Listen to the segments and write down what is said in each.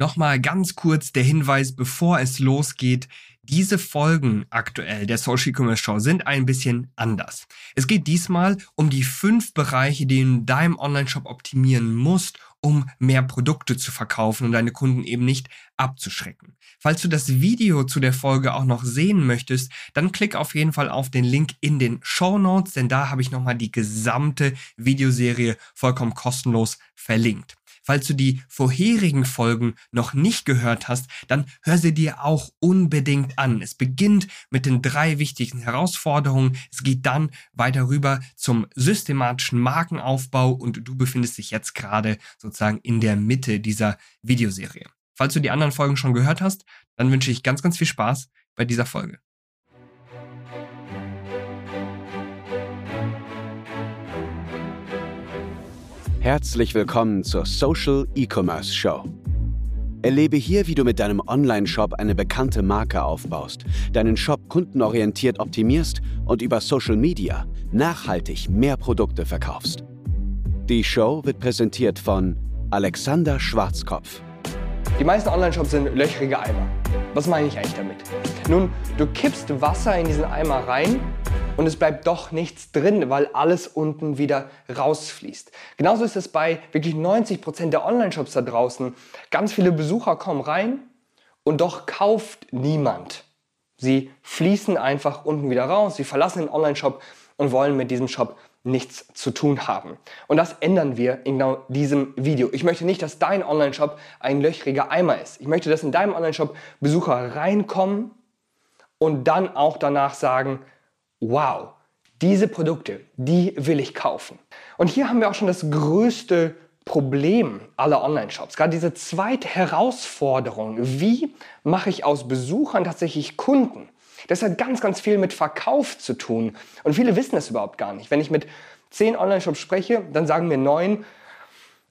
Nochmal ganz kurz der Hinweis, bevor es losgeht. Diese Folgen aktuell der Social Commerce Show sind ein bisschen anders. Es geht diesmal um die fünf Bereiche, die du in deinem Online-Shop optimieren musst, um mehr Produkte zu verkaufen und deine Kunden eben nicht abzuschrecken. Falls du das Video zu der Folge auch noch sehen möchtest, dann klick auf jeden Fall auf den Link in den Show Notes, denn da habe ich nochmal die gesamte Videoserie vollkommen kostenlos verlinkt. Falls du die vorherigen Folgen noch nicht gehört hast, dann hör sie dir auch unbedingt an. Es beginnt mit den drei wichtigen Herausforderungen. Es geht dann weiter rüber zum systematischen Markenaufbau und du befindest dich jetzt gerade sozusagen in der Mitte dieser Videoserie. Falls du die anderen Folgen schon gehört hast, dann wünsche ich ganz, ganz viel Spaß bei dieser Folge. Herzlich willkommen zur Social E-Commerce Show. Erlebe hier, wie du mit deinem Online-Shop eine bekannte Marke aufbaust, deinen Shop kundenorientiert optimierst und über Social Media nachhaltig mehr Produkte verkaufst. Die Show wird präsentiert von Alexander Schwarzkopf. Die meisten Online-Shops sind löchrige Eimer. Was meine ich eigentlich damit? Nun, du kippst Wasser in diesen Eimer rein und es bleibt doch nichts drin, weil alles unten wieder rausfließt. Genauso ist es bei wirklich 90 Prozent der Online-Shops da draußen. Ganz viele Besucher kommen rein und doch kauft niemand. Sie fließen einfach unten wieder raus, sie verlassen den Online-Shop und wollen mit diesem Shop nichts zu tun haben. Und das ändern wir in genau diesem Video. Ich möchte nicht, dass dein Online-Shop ein löchriger Eimer ist. Ich möchte, dass in deinem Online-Shop Besucher reinkommen und dann auch danach sagen, wow, diese Produkte, die will ich kaufen. Und hier haben wir auch schon das größte Problem aller Online-Shops. Gerade diese zweite Herausforderung. Wie mache ich aus Besuchern tatsächlich Kunden? Das hat ganz, ganz viel mit Verkauf zu tun. Und viele wissen das überhaupt gar nicht. Wenn ich mit zehn Online-Shops spreche, dann sagen mir neun,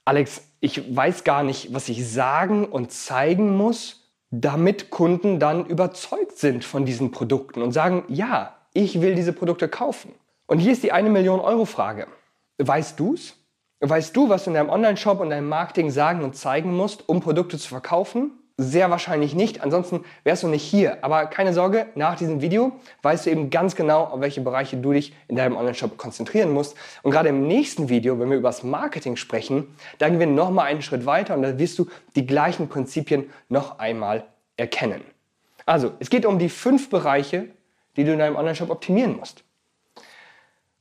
Alex, ich weiß gar nicht, was ich sagen und zeigen muss, damit Kunden dann überzeugt sind von diesen Produkten und sagen, ja, ich will diese Produkte kaufen. Und hier ist die eine Million Euro Frage. Weißt du's? Weißt du, was du in deinem Online-Shop und deinem Marketing sagen und zeigen musst, um Produkte zu verkaufen? Sehr wahrscheinlich nicht, ansonsten wärst du nicht hier. Aber keine Sorge, nach diesem Video weißt du eben ganz genau, auf welche Bereiche du dich in deinem Online-Shop konzentrieren musst. Und gerade im nächsten Video, wenn wir über das Marketing sprechen, da gehen wir nochmal einen Schritt weiter und da wirst du die gleichen Prinzipien noch einmal erkennen. Also, es geht um die fünf Bereiche, die du in deinem Online-Shop optimieren musst.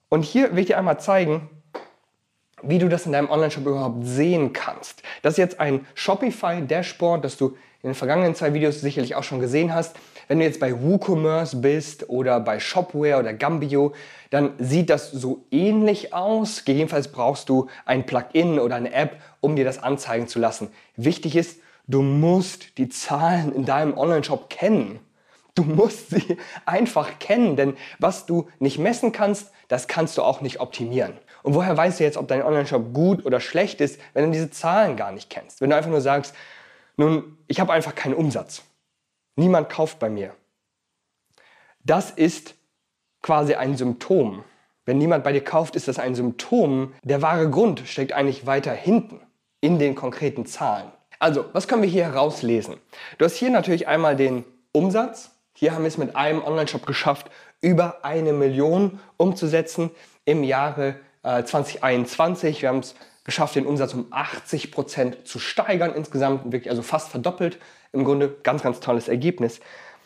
Und hier will ich dir einmal zeigen, wie du das in deinem Online-Shop überhaupt sehen kannst. Das ist jetzt ein Shopify-Dashboard, das du in den vergangenen zwei Videos sicherlich auch schon gesehen hast. Wenn du jetzt bei WooCommerce bist oder bei Shopware oder Gambio, dann sieht das so ähnlich aus. Gegebenenfalls brauchst du ein Plugin oder eine App, um dir das anzeigen zu lassen. Wichtig ist, du musst die Zahlen in deinem Online-Shop kennen. Du musst sie einfach kennen, denn was du nicht messen kannst, das kannst du auch nicht optimieren. Und woher weißt du jetzt, ob dein Online-Shop gut oder schlecht ist, wenn du diese Zahlen gar nicht kennst? Wenn du einfach nur sagst, nun, ich habe einfach keinen Umsatz. Niemand kauft bei mir. Das ist quasi ein Symptom. Wenn niemand bei dir kauft, ist das ein Symptom. Der wahre Grund steckt eigentlich weiter hinten in den konkreten Zahlen. Also, was können wir hier herauslesen? Du hast hier natürlich einmal den Umsatz, hier haben wir es mit einem Online-Shop geschafft, über eine Million umzusetzen im Jahre äh, 2021. Wir haben es geschafft, den Umsatz um 80 Prozent zu steigern insgesamt, wirklich also fast verdoppelt. Im Grunde ganz, ganz tolles Ergebnis.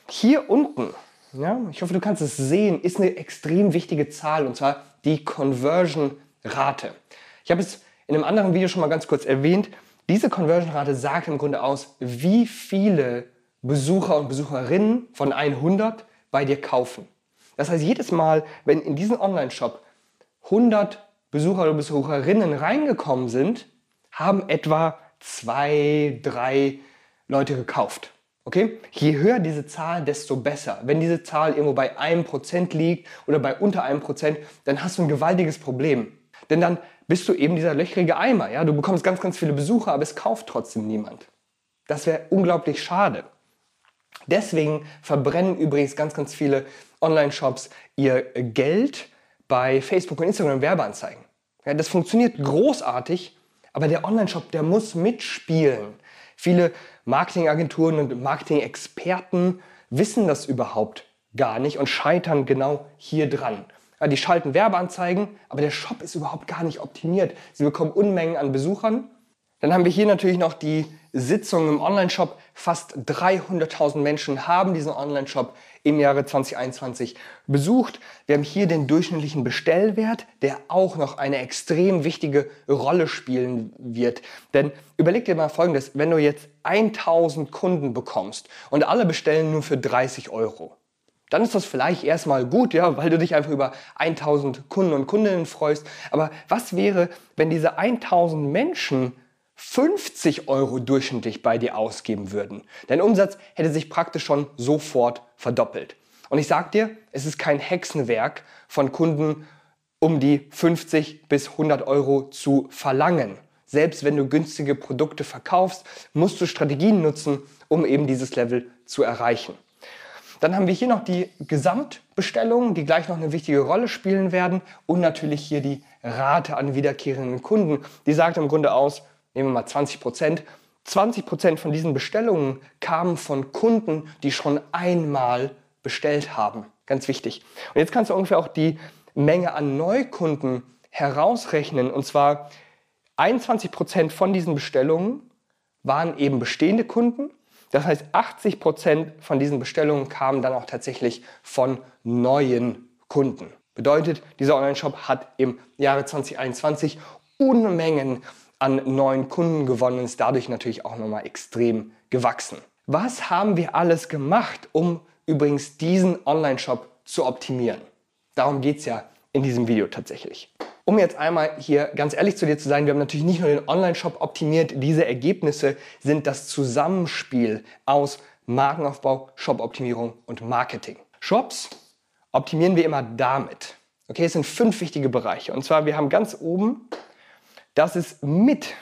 Hier unten, ja, ich hoffe, du kannst es sehen, ist eine extrem wichtige Zahl und zwar die Conversion-Rate. Ich habe es in einem anderen Video schon mal ganz kurz erwähnt. Diese Conversion-Rate sagt im Grunde aus, wie viele Besucher und Besucherinnen von 100 bei dir kaufen. Das heißt, jedes Mal, wenn in diesen Online-Shop 100 Besucher oder Besucherinnen reingekommen sind, haben etwa zwei, drei Leute gekauft. Okay? Je höher diese Zahl, desto besser. Wenn diese Zahl irgendwo bei einem Prozent liegt oder bei unter einem Prozent, dann hast du ein gewaltiges Problem. Denn dann bist du eben dieser löchrige Eimer. Ja? Du bekommst ganz, ganz viele Besucher, aber es kauft trotzdem niemand. Das wäre unglaublich schade. Deswegen verbrennen übrigens ganz, ganz viele Online-Shops ihr Geld bei Facebook und Instagram Werbeanzeigen. Ja, das funktioniert großartig, aber der Online-Shop, der muss mitspielen. Viele Marketingagenturen und Marketing-Experten wissen das überhaupt gar nicht und scheitern genau hier dran. Ja, die schalten Werbeanzeigen, aber der Shop ist überhaupt gar nicht optimiert. Sie bekommen Unmengen an Besuchern. Dann haben wir hier natürlich noch die Sitzung im Online-Shop. Fast 300.000 Menschen haben diesen Online-Shop im Jahre 2021 besucht. Wir haben hier den durchschnittlichen Bestellwert, der auch noch eine extrem wichtige Rolle spielen wird. Denn überleg dir mal Folgendes, wenn du jetzt 1000 Kunden bekommst und alle bestellen nur für 30 Euro, dann ist das vielleicht erstmal gut, ja, weil du dich einfach über 1000 Kunden und Kundinnen freust. Aber was wäre, wenn diese 1000 Menschen 50 Euro durchschnittlich bei dir ausgeben würden? Dein Umsatz hätte sich praktisch schon sofort verdoppelt. Und ich sag dir, es ist kein Hexenwerk von Kunden um die 50 bis 100 Euro zu verlangen. Selbst wenn du günstige Produkte verkaufst, musst du Strategien nutzen, um eben dieses Level zu erreichen. Dann haben wir hier noch die Gesamtbestellungen, die gleich noch eine wichtige Rolle spielen werden. Und natürlich hier die Rate an wiederkehrenden Kunden. Die sagt im Grunde aus, nehmen wir mal 20 Prozent. 20 Prozent von diesen Bestellungen kamen von Kunden, die schon einmal bestellt haben. Ganz wichtig. Und jetzt kannst du ungefähr auch die Menge an Neukunden herausrechnen. Und zwar 21 Prozent von diesen Bestellungen waren eben bestehende Kunden das heißt, 80 Prozent von diesen Bestellungen kamen dann auch tatsächlich von neuen Kunden. Bedeutet, dieser Online-Shop hat im Jahre 2021 Unmengen an neuen Kunden gewonnen ist dadurch natürlich auch nochmal extrem gewachsen. Was haben wir alles gemacht, um übrigens diesen Online-Shop zu optimieren? Darum geht es ja in diesem Video tatsächlich. Um jetzt einmal hier ganz ehrlich zu dir zu sein, wir haben natürlich nicht nur den Online-Shop optimiert, diese Ergebnisse sind das Zusammenspiel aus Markenaufbau, Shop-Optimierung und Marketing. Shops optimieren wir immer damit. Okay, es sind fünf wichtige Bereiche. Und zwar, wir haben ganz oben, das ist mit,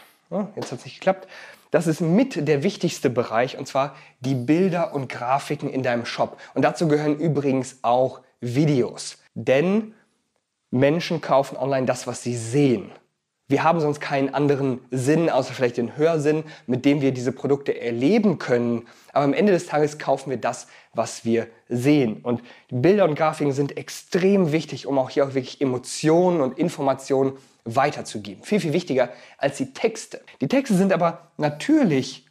jetzt hat es nicht geklappt, das ist mit der wichtigste Bereich und zwar die Bilder und Grafiken in deinem Shop. Und dazu gehören übrigens auch Videos. Denn Menschen kaufen online das, was sie sehen. Wir haben sonst keinen anderen Sinn, außer vielleicht den Hörsinn, mit dem wir diese Produkte erleben können. Aber am Ende des Tages kaufen wir das, was wir sehen. Und Bilder und Grafiken sind extrem wichtig, um auch hier auch wirklich Emotionen und Informationen weiterzugeben. Viel, viel wichtiger als die Texte. Die Texte sind aber natürlich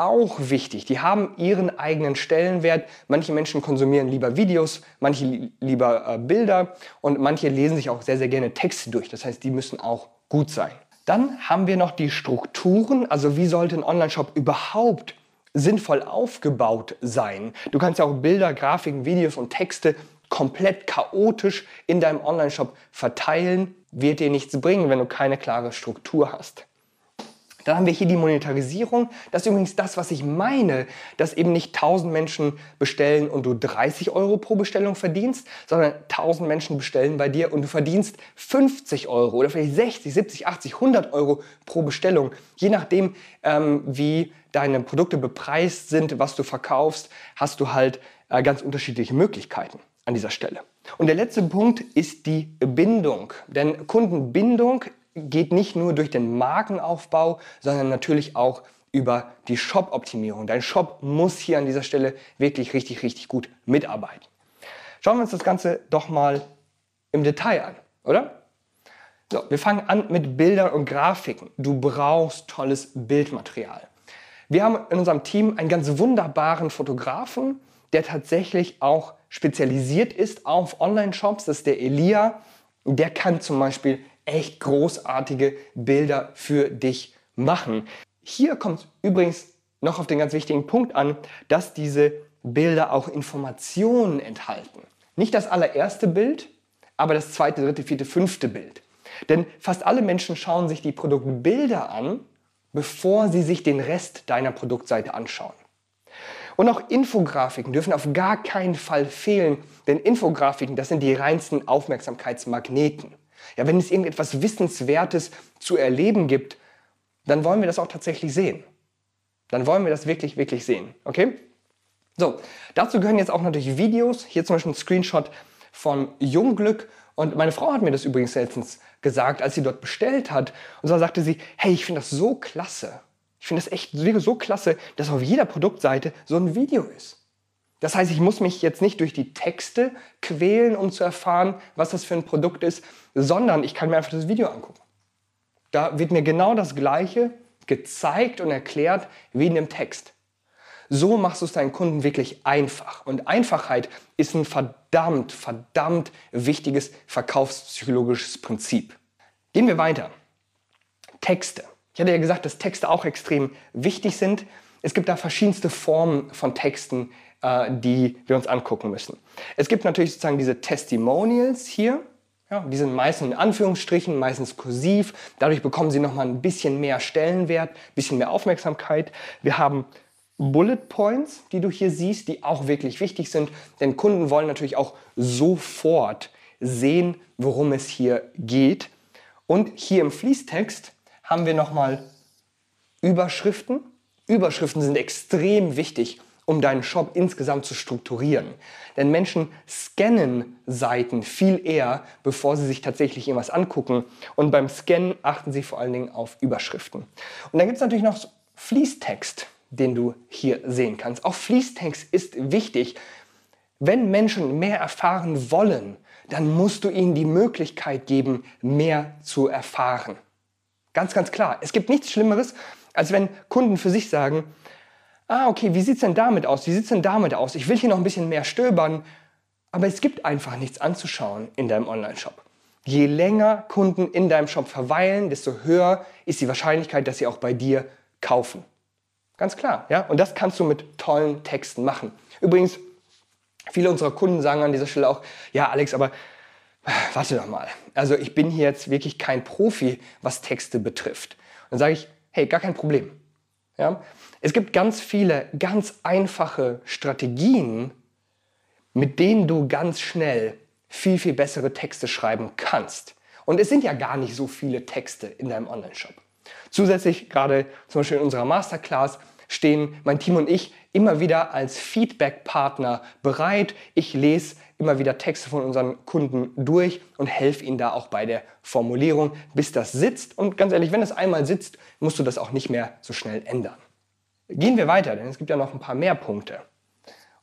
auch wichtig. Die haben ihren eigenen Stellenwert. Manche Menschen konsumieren lieber Videos, manche lieber äh, Bilder und manche lesen sich auch sehr, sehr gerne Texte durch. Das heißt, die müssen auch gut sein. Dann haben wir noch die Strukturen. Also wie sollte ein Online-Shop überhaupt sinnvoll aufgebaut sein? Du kannst ja auch Bilder, Grafiken, Videos und Texte komplett chaotisch in deinem Online-Shop verteilen. Wird dir nichts bringen, wenn du keine klare Struktur hast. Dann haben wir hier die Monetarisierung. Das ist übrigens das, was ich meine, dass eben nicht 1000 Menschen bestellen und du 30 Euro pro Bestellung verdienst, sondern 1000 Menschen bestellen bei dir und du verdienst 50 Euro oder vielleicht 60, 70, 80, 100 Euro pro Bestellung. Je nachdem, ähm, wie deine Produkte bepreist sind, was du verkaufst, hast du halt äh, ganz unterschiedliche Möglichkeiten an dieser Stelle. Und der letzte Punkt ist die Bindung. Denn Kundenbindung geht nicht nur durch den Markenaufbau, sondern natürlich auch über die Shop-Optimierung. Dein Shop muss hier an dieser Stelle wirklich richtig, richtig gut mitarbeiten. Schauen wir uns das Ganze doch mal im Detail an, oder? So, wir fangen an mit Bildern und Grafiken. Du brauchst tolles Bildmaterial. Wir haben in unserem Team einen ganz wunderbaren Fotografen, der tatsächlich auch spezialisiert ist auf Online-Shops. Das ist der Elia. Der kann zum Beispiel echt großartige Bilder für dich machen. Hier kommt übrigens noch auf den ganz wichtigen Punkt an, dass diese Bilder auch Informationen enthalten. Nicht das allererste Bild, aber das zweite, dritte, vierte, fünfte Bild. Denn fast alle Menschen schauen sich die Produktbilder an, bevor sie sich den Rest deiner Produktseite anschauen. Und auch Infografiken dürfen auf gar keinen Fall fehlen, denn Infografiken, das sind die reinsten Aufmerksamkeitsmagneten. Ja, wenn es irgendetwas Wissenswertes zu erleben gibt, dann wollen wir das auch tatsächlich sehen. Dann wollen wir das wirklich, wirklich sehen. Okay? So, dazu gehören jetzt auch natürlich Videos. Hier zum Beispiel ein Screenshot von Jungglück. Und meine Frau hat mir das übrigens letztens gesagt, als sie dort bestellt hat. Und zwar sagte sie, hey, ich finde das so klasse, Ich finde das echt so klasse, dass auf jeder Produktseite so ein Video ist. Das heißt, ich muss mich jetzt nicht durch die Texte quälen, um zu erfahren, was das für ein Produkt ist, sondern ich kann mir einfach das Video angucken. Da wird mir genau das Gleiche gezeigt und erklärt wie in dem Text. So machst du es deinen Kunden wirklich einfach. Und Einfachheit ist ein verdammt, verdammt wichtiges verkaufspsychologisches Prinzip. Gehen wir weiter. Texte. Ich hatte ja gesagt, dass Texte auch extrem wichtig sind. Es gibt da verschiedenste Formen von Texten, äh, die wir uns angucken müssen. Es gibt natürlich sozusagen diese Testimonials hier. Ja, die sind meistens in Anführungsstrichen, meistens kursiv. Dadurch bekommen sie nochmal ein bisschen mehr Stellenwert, ein bisschen mehr Aufmerksamkeit. Wir haben Bullet Points, die du hier siehst, die auch wirklich wichtig sind, denn Kunden wollen natürlich auch sofort sehen, worum es hier geht. Und hier im Fließtext haben wir nochmal Überschriften. Überschriften sind extrem wichtig, um deinen Shop insgesamt zu strukturieren. Denn Menschen scannen Seiten viel eher, bevor sie sich tatsächlich irgendwas angucken. Und beim Scannen achten sie vor allen Dingen auf Überschriften. Und dann gibt es natürlich noch Fließtext den du hier sehen kannst. Auch Fließtext ist wichtig. Wenn Menschen mehr erfahren wollen, dann musst du ihnen die Möglichkeit geben, mehr zu erfahren. Ganz, ganz klar. Es gibt nichts Schlimmeres, als wenn Kunden für sich sagen, ah, okay, wie sieht es denn damit aus? Wie sieht es denn damit aus? Ich will hier noch ein bisschen mehr stöbern, aber es gibt einfach nichts anzuschauen in deinem Online-Shop. Je länger Kunden in deinem Shop verweilen, desto höher ist die Wahrscheinlichkeit, dass sie auch bei dir kaufen. Ganz klar, ja. Und das kannst du mit tollen Texten machen. Übrigens, viele unserer Kunden sagen an dieser Stelle auch, ja, Alex, aber warte doch mal. Also ich bin hier jetzt wirklich kein Profi, was Texte betrifft. Und dann sage ich, hey, gar kein Problem. Ja? Es gibt ganz viele ganz einfache Strategien, mit denen du ganz schnell viel, viel bessere Texte schreiben kannst. Und es sind ja gar nicht so viele Texte in deinem Online-Shop. Zusätzlich, gerade zum Beispiel in unserer Masterclass, stehen mein Team und ich immer wieder als Feedback-Partner bereit. Ich lese immer wieder Texte von unseren Kunden durch und helfe ihnen da auch bei der Formulierung, bis das sitzt. Und ganz ehrlich, wenn es einmal sitzt, musst du das auch nicht mehr so schnell ändern. Gehen wir weiter, denn es gibt ja noch ein paar mehr Punkte.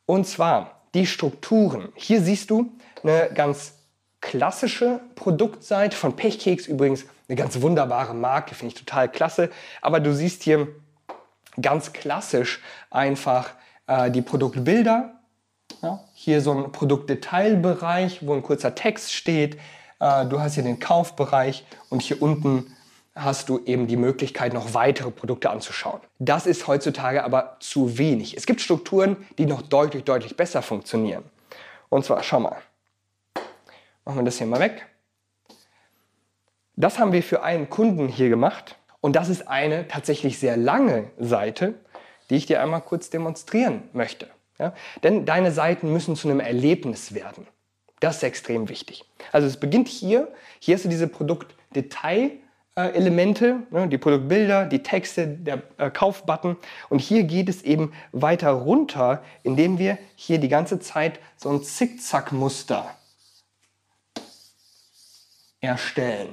Und zwar die Strukturen. Hier siehst du eine ganz klassische Produktseite von Pechkeks, übrigens eine ganz wunderbare Marke, finde ich total klasse. Aber du siehst hier ganz klassisch einfach äh, die Produktbilder. Ja, hier so ein Produktdetailbereich, wo ein kurzer Text steht. Äh, du hast hier den Kaufbereich und hier unten hast du eben die Möglichkeit, noch weitere Produkte anzuschauen. Das ist heutzutage aber zu wenig. Es gibt Strukturen, die noch deutlich, deutlich besser funktionieren. Und zwar, schau mal. Machen wir das hier mal weg. Das haben wir für einen Kunden hier gemacht. Und das ist eine tatsächlich sehr lange Seite, die ich dir einmal kurz demonstrieren möchte. Ja? Denn deine Seiten müssen zu einem Erlebnis werden. Das ist extrem wichtig. Also es beginnt hier. Hier hast du diese Produktdetail-Elemente, ne, die Produktbilder, die Texte, der äh, Kaufbutton. Und hier geht es eben weiter runter, indem wir hier die ganze Zeit so ein Zickzack-Muster erstellen.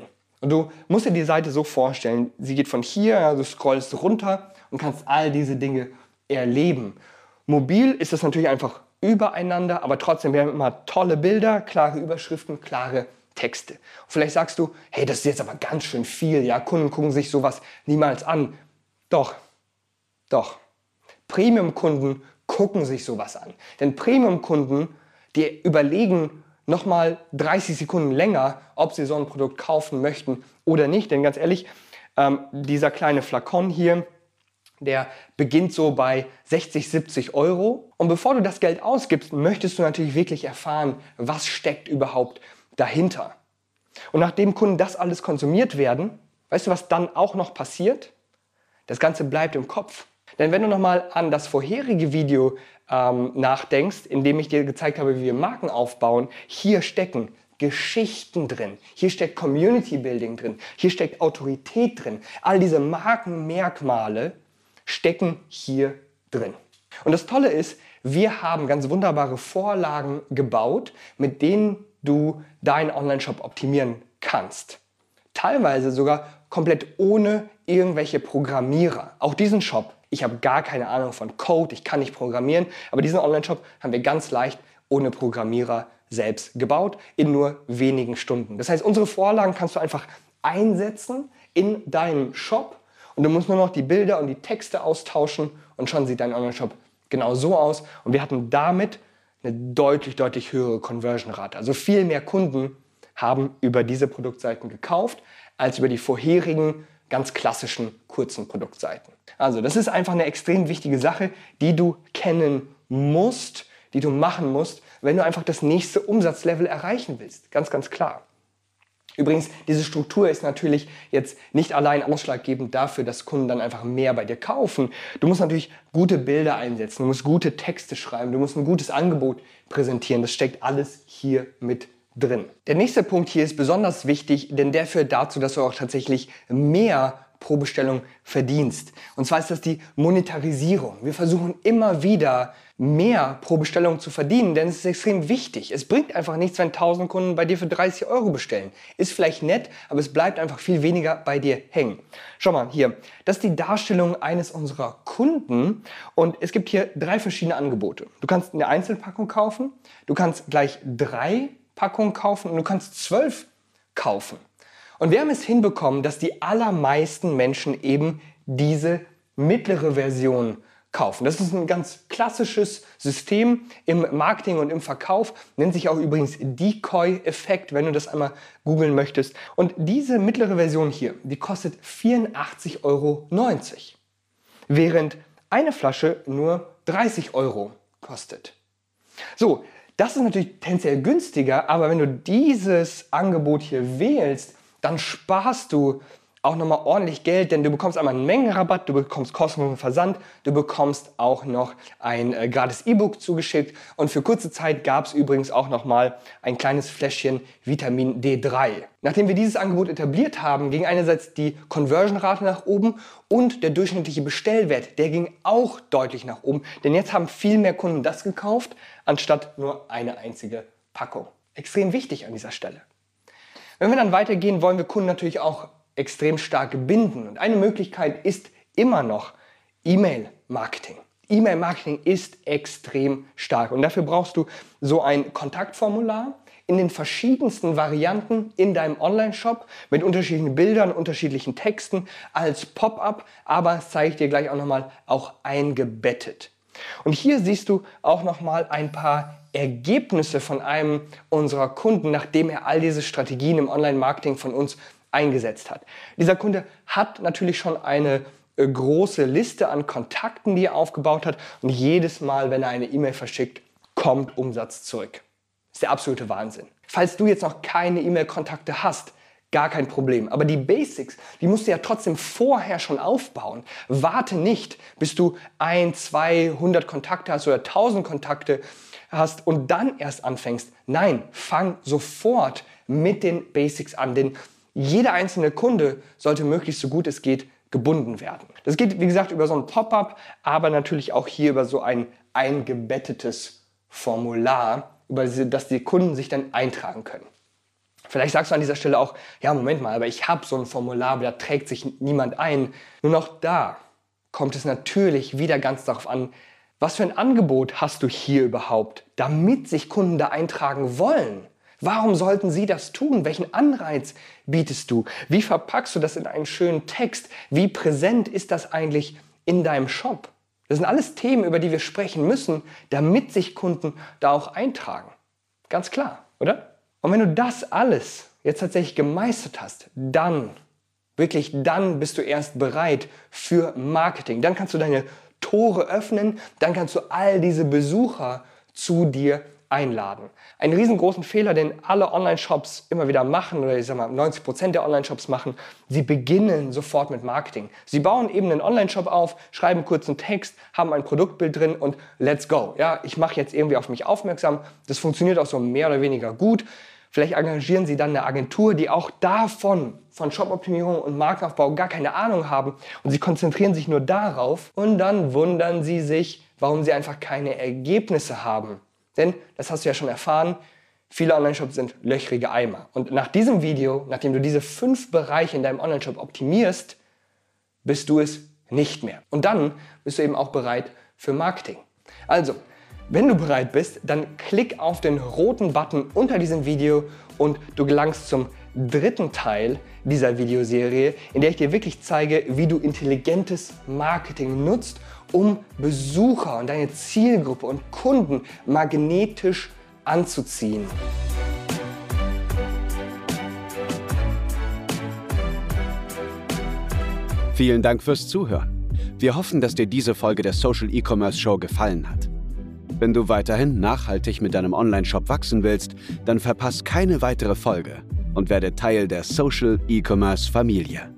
Und du musst dir die Seite so vorstellen, sie geht von hier, also du scrollst runter und kannst all diese Dinge erleben. Mobil ist das natürlich einfach übereinander, aber trotzdem, wir haben immer tolle Bilder, klare Überschriften, klare Texte. Und vielleicht sagst du, hey, das ist jetzt aber ganz schön viel, ja, Kunden gucken sich sowas niemals an. Doch, doch. Premium-Kunden gucken sich sowas an. Denn Premium-Kunden, die überlegen nochmal 30 Sekunden länger, ob Sie so ein Produkt kaufen möchten oder nicht. Denn ganz ehrlich, ähm, dieser kleine Flakon hier, der beginnt so bei 60, 70 Euro. Und bevor du das Geld ausgibst, möchtest du natürlich wirklich erfahren, was steckt überhaupt dahinter. Und nachdem Kunden das alles konsumiert werden, weißt du, was dann auch noch passiert? Das Ganze bleibt im Kopf. Denn wenn du nochmal an das vorherige Video ähm, nachdenkst, in dem ich dir gezeigt habe, wie wir Marken aufbauen, hier stecken Geschichten drin, hier steckt Community Building drin, hier steckt Autorität drin. All diese Markenmerkmale stecken hier drin. Und das Tolle ist, wir haben ganz wunderbare Vorlagen gebaut, mit denen du deinen Online-Shop optimieren kannst. Teilweise sogar komplett ohne irgendwelche Programmierer. Auch diesen Shop, ich habe gar keine Ahnung von Code, ich kann nicht programmieren, aber diesen Online-Shop haben wir ganz leicht ohne Programmierer selbst gebaut in nur wenigen Stunden. Das heißt, unsere Vorlagen kannst du einfach einsetzen in deinem Shop und du musst nur noch die Bilder und die Texte austauschen und schon sieht dein Online-Shop genau so aus. Und wir hatten damit eine deutlich, deutlich höhere Conversion-Rate. Also viel mehr Kunden haben über diese Produktseiten gekauft, als über die vorherigen ganz klassischen kurzen Produktseiten. Also das ist einfach eine extrem wichtige Sache, die du kennen musst, die du machen musst, wenn du einfach das nächste Umsatzlevel erreichen willst. Ganz, ganz klar. Übrigens, diese Struktur ist natürlich jetzt nicht allein ausschlaggebend dafür, dass Kunden dann einfach mehr bei dir kaufen. Du musst natürlich gute Bilder einsetzen, du musst gute Texte schreiben, du musst ein gutes Angebot präsentieren. Das steckt alles hier mit drin. Der nächste Punkt hier ist besonders wichtig, denn der führt dazu, dass du auch tatsächlich mehr pro Bestellung verdienst. Und zwar ist das die Monetarisierung. Wir versuchen immer wieder mehr pro Bestellung zu verdienen, denn es ist extrem wichtig. Es bringt einfach nichts, wenn 1000 Kunden bei dir für 30 Euro bestellen. Ist vielleicht nett, aber es bleibt einfach viel weniger bei dir hängen. Schau mal hier, das ist die Darstellung eines unserer Kunden und es gibt hier drei verschiedene Angebote. Du kannst eine Einzelpackung kaufen, du kannst gleich drei Packungen kaufen und du kannst zwölf kaufen. Und wir haben es hinbekommen, dass die allermeisten Menschen eben diese mittlere Version kaufen. Das ist ein ganz klassisches System im Marketing und im Verkauf, nennt sich auch übrigens Decoy-Effekt, wenn du das einmal googeln möchtest. Und diese mittlere Version hier, die kostet 84,90 Euro, während eine Flasche nur 30 Euro kostet. So, das ist natürlich tendenziell günstiger, aber wenn du dieses Angebot hier wählst, dann sparst du auch nochmal ordentlich Geld, denn du bekommst einmal einen Mengenrabatt, du bekommst kostenlosen Versand, du bekommst auch noch ein äh, gratis E-Book zugeschickt und für kurze Zeit gab es übrigens auch nochmal ein kleines Fläschchen Vitamin D3. Nachdem wir dieses Angebot etabliert haben, ging einerseits die Conversion-Rate nach oben und der durchschnittliche Bestellwert, der ging auch deutlich nach oben, denn jetzt haben viel mehr Kunden das gekauft, anstatt nur eine einzige Packung. Extrem wichtig an dieser Stelle. Wenn wir dann weitergehen, wollen wir Kunden natürlich auch extrem stark binden. Und eine Möglichkeit ist immer noch E-Mail-Marketing. E-Mail-Marketing ist extrem stark und dafür brauchst du so ein Kontaktformular in den verschiedensten Varianten in deinem Online-Shop mit unterschiedlichen Bildern, unterschiedlichen Texten als Pop-up, aber das zeige ich dir gleich auch nochmal auch eingebettet. Und hier siehst du auch nochmal ein paar Ergebnisse von einem unserer Kunden, nachdem er all diese Strategien im Online-Marketing von uns eingesetzt hat. Dieser Kunde hat natürlich schon eine äh, große Liste an Kontakten, die er aufgebaut hat und jedes Mal, wenn er eine E-Mail verschickt, kommt Umsatz zurück. Das ist der absolute Wahnsinn. Falls du jetzt noch keine E-Mail-Kontakte hast, gar kein Problem. Aber die Basics, die musst du ja trotzdem vorher schon aufbauen. Warte nicht, bis du ein, zwei, hundert Kontakte hast oder tausend Kontakte hast und dann erst anfängst. Nein, fang sofort mit den Basics an, denn jeder einzelne Kunde sollte möglichst so gut es geht gebunden werden. Das geht, wie gesagt, über so ein Pop-up, aber natürlich auch hier über so ein eingebettetes Formular, über das die Kunden sich dann eintragen können. Vielleicht sagst du an dieser Stelle auch, ja, Moment mal, aber ich habe so ein Formular, da trägt sich niemand ein. Nur noch da kommt es natürlich wieder ganz darauf an, was für ein Angebot hast du hier überhaupt, damit sich Kunden da eintragen wollen. Warum sollten sie das tun? Welchen Anreiz bietest du? Wie verpackst du das in einen schönen Text? Wie präsent ist das eigentlich in deinem Shop? Das sind alles Themen, über die wir sprechen müssen, damit sich Kunden da auch eintragen. Ganz klar, oder? Und wenn du das alles jetzt tatsächlich gemeistert hast, dann, wirklich dann bist du erst bereit für Marketing. Dann kannst du deine Tore öffnen, dann kannst du all diese Besucher zu dir einladen. Einen riesengroßen Fehler, den alle Online-Shops immer wieder machen, oder ich sag mal 90% der Online-Shops machen, sie beginnen sofort mit Marketing. Sie bauen eben einen Online-Shop auf, schreiben kurz einen Text, haben ein Produktbild drin und let's go. Ja, ich mache jetzt irgendwie auf mich aufmerksam. Das funktioniert auch so mehr oder weniger gut. Vielleicht engagieren Sie dann eine Agentur, die auch davon, von Shop-Optimierung und Markenaufbau gar keine Ahnung haben und Sie konzentrieren sich nur darauf und dann wundern Sie sich, warum Sie einfach keine Ergebnisse haben. Denn, das hast du ja schon erfahren, Viele Online-Shops sind löchrige Eimer. Und nach diesem Video, nachdem du diese fünf Bereiche in deinem Online-Shop optimierst, bist du es nicht mehr. Und dann bist du eben auch bereit für Marketing. Also, wenn du bereit bist, dann klick auf den roten Button unter diesem Video und du gelangst zum dritten Teil dieser Videoserie, in der ich dir wirklich zeige, wie du intelligentes Marketing nutzt, um Besucher und deine Zielgruppe und Kunden magnetisch anzuziehen. Vielen Dank fürs Zuhören. Wir hoffen, dass dir diese Folge der Social E-Commerce Show gefallen hat. Wenn du weiterhin nachhaltig mit deinem Online-Shop wachsen willst, dann verpass keine weitere Folge und werde Teil der Social E-Commerce Familie.